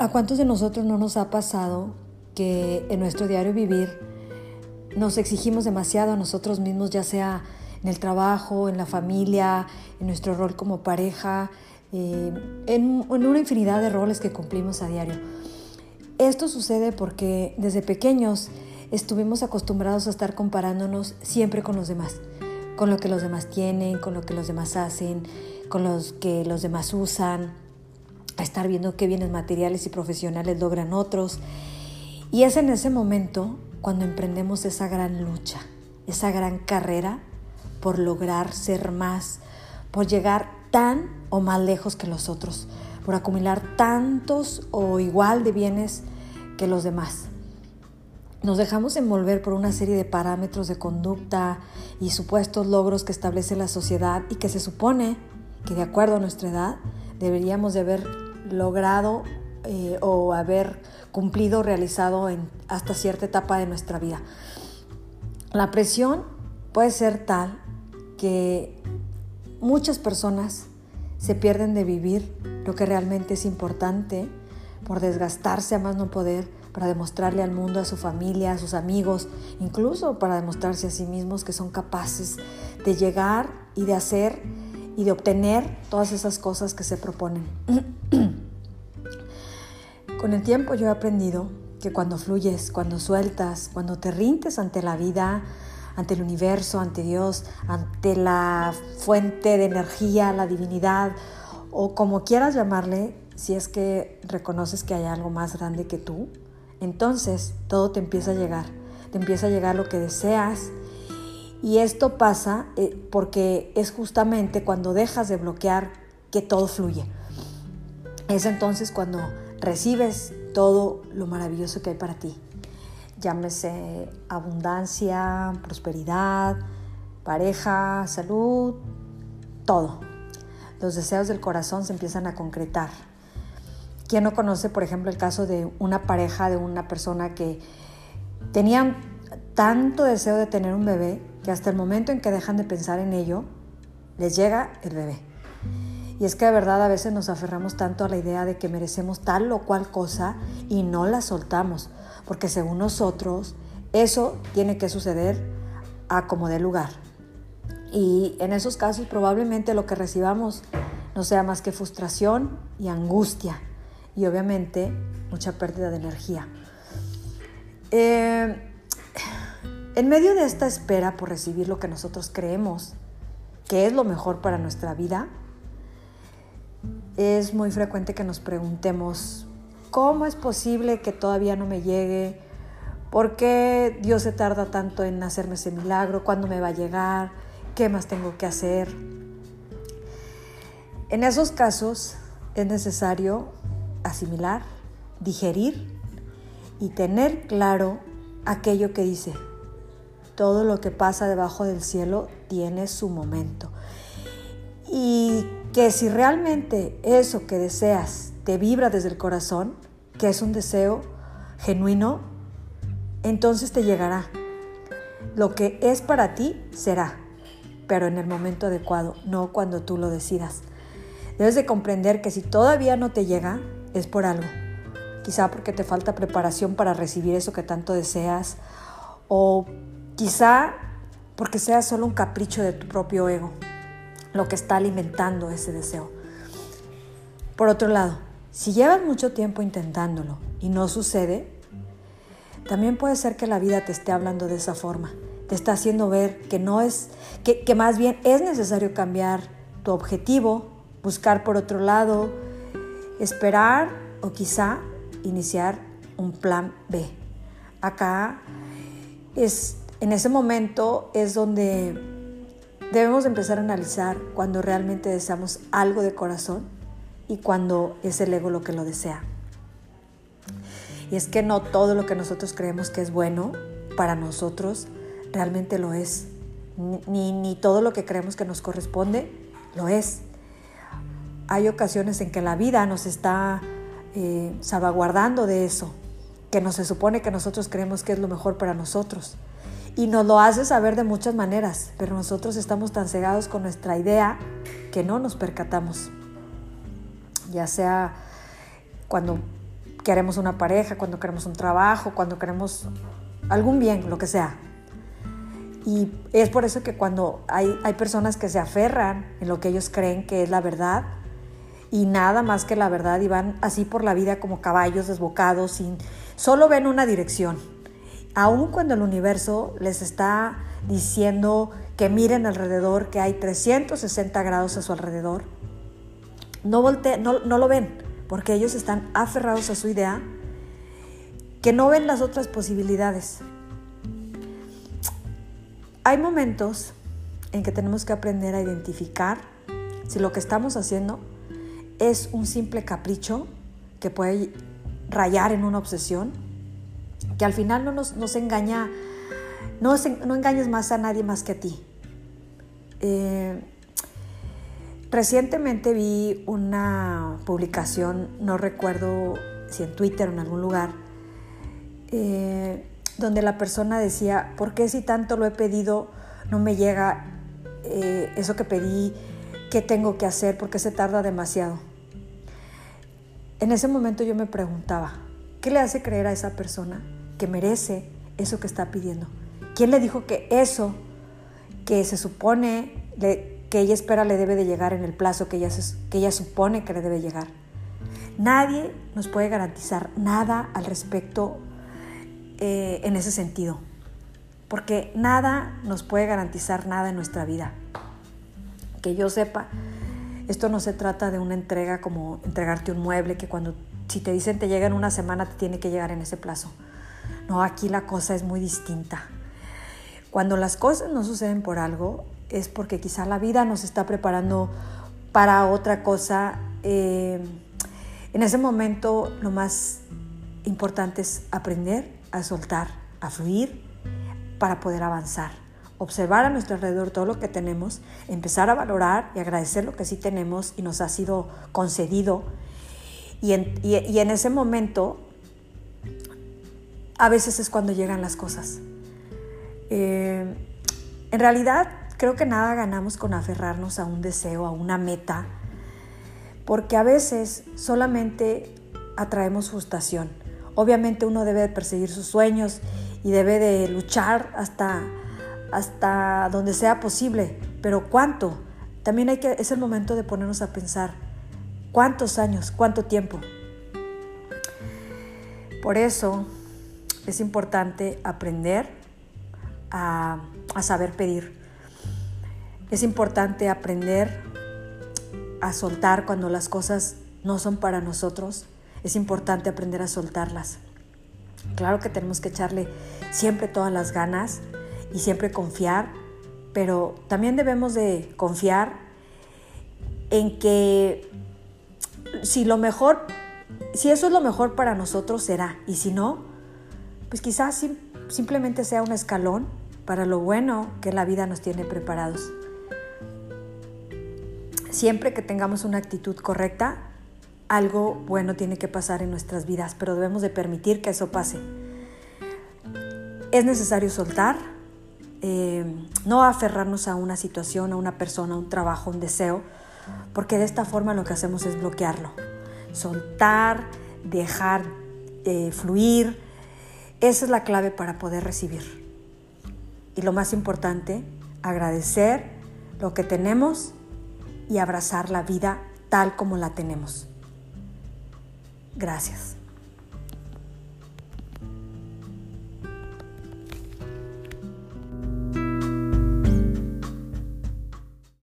¿A cuántos de nosotros no nos ha pasado que en nuestro diario vivir nos exigimos demasiado a nosotros mismos, ya sea en el trabajo, en la familia, en nuestro rol como pareja, eh, en, en una infinidad de roles que cumplimos a diario? Esto sucede porque desde pequeños estuvimos acostumbrados a estar comparándonos siempre con los demás, con lo que los demás tienen, con lo que los demás hacen, con los que los demás usan estar viendo qué bienes materiales y profesionales logran otros. Y es en ese momento cuando emprendemos esa gran lucha, esa gran carrera por lograr ser más, por llegar tan o más lejos que los otros, por acumular tantos o igual de bienes que los demás. Nos dejamos envolver por una serie de parámetros de conducta y supuestos logros que establece la sociedad y que se supone que de acuerdo a nuestra edad deberíamos de haber logrado eh, o haber cumplido, realizado en hasta cierta etapa de nuestra vida. La presión puede ser tal que muchas personas se pierden de vivir lo que realmente es importante por desgastarse a más no poder para demostrarle al mundo, a su familia, a sus amigos, incluso para demostrarse a sí mismos que son capaces de llegar y de hacer y de obtener todas esas cosas que se proponen. Con el tiempo yo he aprendido que cuando fluyes, cuando sueltas, cuando te rindes ante la vida, ante el universo, ante Dios, ante la fuente de energía, la divinidad, o como quieras llamarle, si es que reconoces que hay algo más grande que tú, entonces todo te empieza a llegar, te empieza a llegar lo que deseas y esto pasa eh, porque es justamente cuando dejas de bloquear que todo fluye. Es entonces cuando recibes todo lo maravilloso que hay para ti. Llámese abundancia, prosperidad, pareja, salud, todo. Los deseos del corazón se empiezan a concretar. ¿Quién no conoce, por ejemplo, el caso de una pareja, de una persona que tenían tanto deseo de tener un bebé que hasta el momento en que dejan de pensar en ello, les llega el bebé. Y es que de verdad a veces nos aferramos tanto a la idea de que merecemos tal o cual cosa y no la soltamos, porque según nosotros eso tiene que suceder a como dé lugar. Y en esos casos probablemente lo que recibamos no sea más que frustración y angustia y obviamente mucha pérdida de energía. Eh, en medio de esta espera por recibir lo que nosotros creemos que es lo mejor para nuestra vida, es muy frecuente que nos preguntemos, ¿cómo es posible que todavía no me llegue? ¿Por qué Dios se tarda tanto en hacerme ese milagro? ¿Cuándo me va a llegar? ¿Qué más tengo que hacer? En esos casos es necesario asimilar, digerir y tener claro aquello que dice, todo lo que pasa debajo del cielo tiene su momento. Y que si realmente eso que deseas te vibra desde el corazón, que es un deseo genuino, entonces te llegará. Lo que es para ti será, pero en el momento adecuado, no cuando tú lo decidas. Debes de comprender que si todavía no te llega, es por algo. Quizá porque te falta preparación para recibir eso que tanto deseas o Quizá porque sea solo un capricho de tu propio ego lo que está alimentando ese deseo. Por otro lado, si llevas mucho tiempo intentándolo y no sucede, también puede ser que la vida te esté hablando de esa forma. Te está haciendo ver que no es, que, más bien es necesario cambiar tu objetivo, buscar por otro lado, esperar o quizá iniciar un plan B. Acá es en ese momento es donde debemos empezar a analizar cuando realmente deseamos algo de corazón y cuando es el ego lo que lo desea. Y es que no todo lo que nosotros creemos que es bueno para nosotros realmente lo es. Ni, ni todo lo que creemos que nos corresponde lo es. Hay ocasiones en que la vida nos está eh, salvaguardando de eso, que no se supone que nosotros creemos que es lo mejor para nosotros y nos lo hace saber de muchas maneras, pero nosotros estamos tan cegados con nuestra idea que no nos percatamos. Ya sea cuando queremos una pareja, cuando queremos un trabajo, cuando queremos algún bien, lo que sea. Y es por eso que cuando hay, hay personas que se aferran en lo que ellos creen que es la verdad y nada más que la verdad y van así por la vida como caballos desbocados, sin, solo ven una dirección. Aun cuando el universo les está diciendo que miren alrededor, que hay 360 grados a su alrededor, no, no, no lo ven porque ellos están aferrados a su idea, que no ven las otras posibilidades. Hay momentos en que tenemos que aprender a identificar si lo que estamos haciendo es un simple capricho que puede rayar en una obsesión, que al final no nos, engaña, no, no, engañes más a nadie más que a ti. Eh, Recientemente vi una publicación, no recuerdo si en Twitter o en algún lugar, eh, donde la persona decía, ¿por qué si tanto lo he pedido no me llega eh, eso que pedí? ¿Qué tengo que hacer? ¿Por qué se tarda demasiado? En ese momento yo me preguntaba, ¿qué le hace creer a esa persona que merece eso que está pidiendo? ¿Quién le dijo que eso que se supone que ella espera le debe de llegar en el plazo que ella, que ella supone que le debe llegar. Nadie nos puede garantizar nada al respecto eh, en ese sentido, porque nada nos puede garantizar nada en nuestra vida. Que yo sepa, esto no se trata de una entrega como entregarte un mueble que cuando si te dicen te llega en una semana te tiene que llegar en ese plazo. No, aquí la cosa es muy distinta. Cuando las cosas no suceden por algo, es porque quizá la vida nos está preparando para otra cosa. Eh, en ese momento lo más importante es aprender a soltar, a fluir para poder avanzar. Observar a nuestro alrededor todo lo que tenemos, empezar a valorar y agradecer lo que sí tenemos y nos ha sido concedido. Y en, ese momento, a veces es cuando llegan las cosas. Eh, en realidad, Creo que nada ganamos con aferrarnos a un deseo, a una meta, porque a veces solamente atraemos frustración. Obviamente uno debe de perseguir sus sueños y debe de luchar hasta, hasta donde sea posible, pero ¿cuánto? También hay que, es el momento de ponernos a pensar, ¿cuántos años? ¿Cuánto tiempo? Por eso es importante aprender a, a saber pedir. Es importante aprender a soltar cuando las cosas no son para nosotros. Es importante aprender a soltarlas. Claro que tenemos que echarle siempre todas las ganas y siempre confiar, pero también debemos de confiar en que si lo mejor, si eso es lo mejor para nosotros será, y si no, pues quizás simplemente sea un escalón para lo bueno que la vida nos tiene preparados. Siempre que tengamos una actitud correcta, algo bueno tiene que pasar en nuestras vidas, pero debemos de permitir que eso pase. Es necesario soltar, eh, no aferrarnos a una situación, a una persona, a un trabajo, a un deseo, porque de esta forma lo que hacemos es bloquearlo. Soltar, dejar de fluir, esa es la clave para poder recibir. Y lo más importante, agradecer lo que tenemos y abrazar la vida tal como la tenemos. Gracias.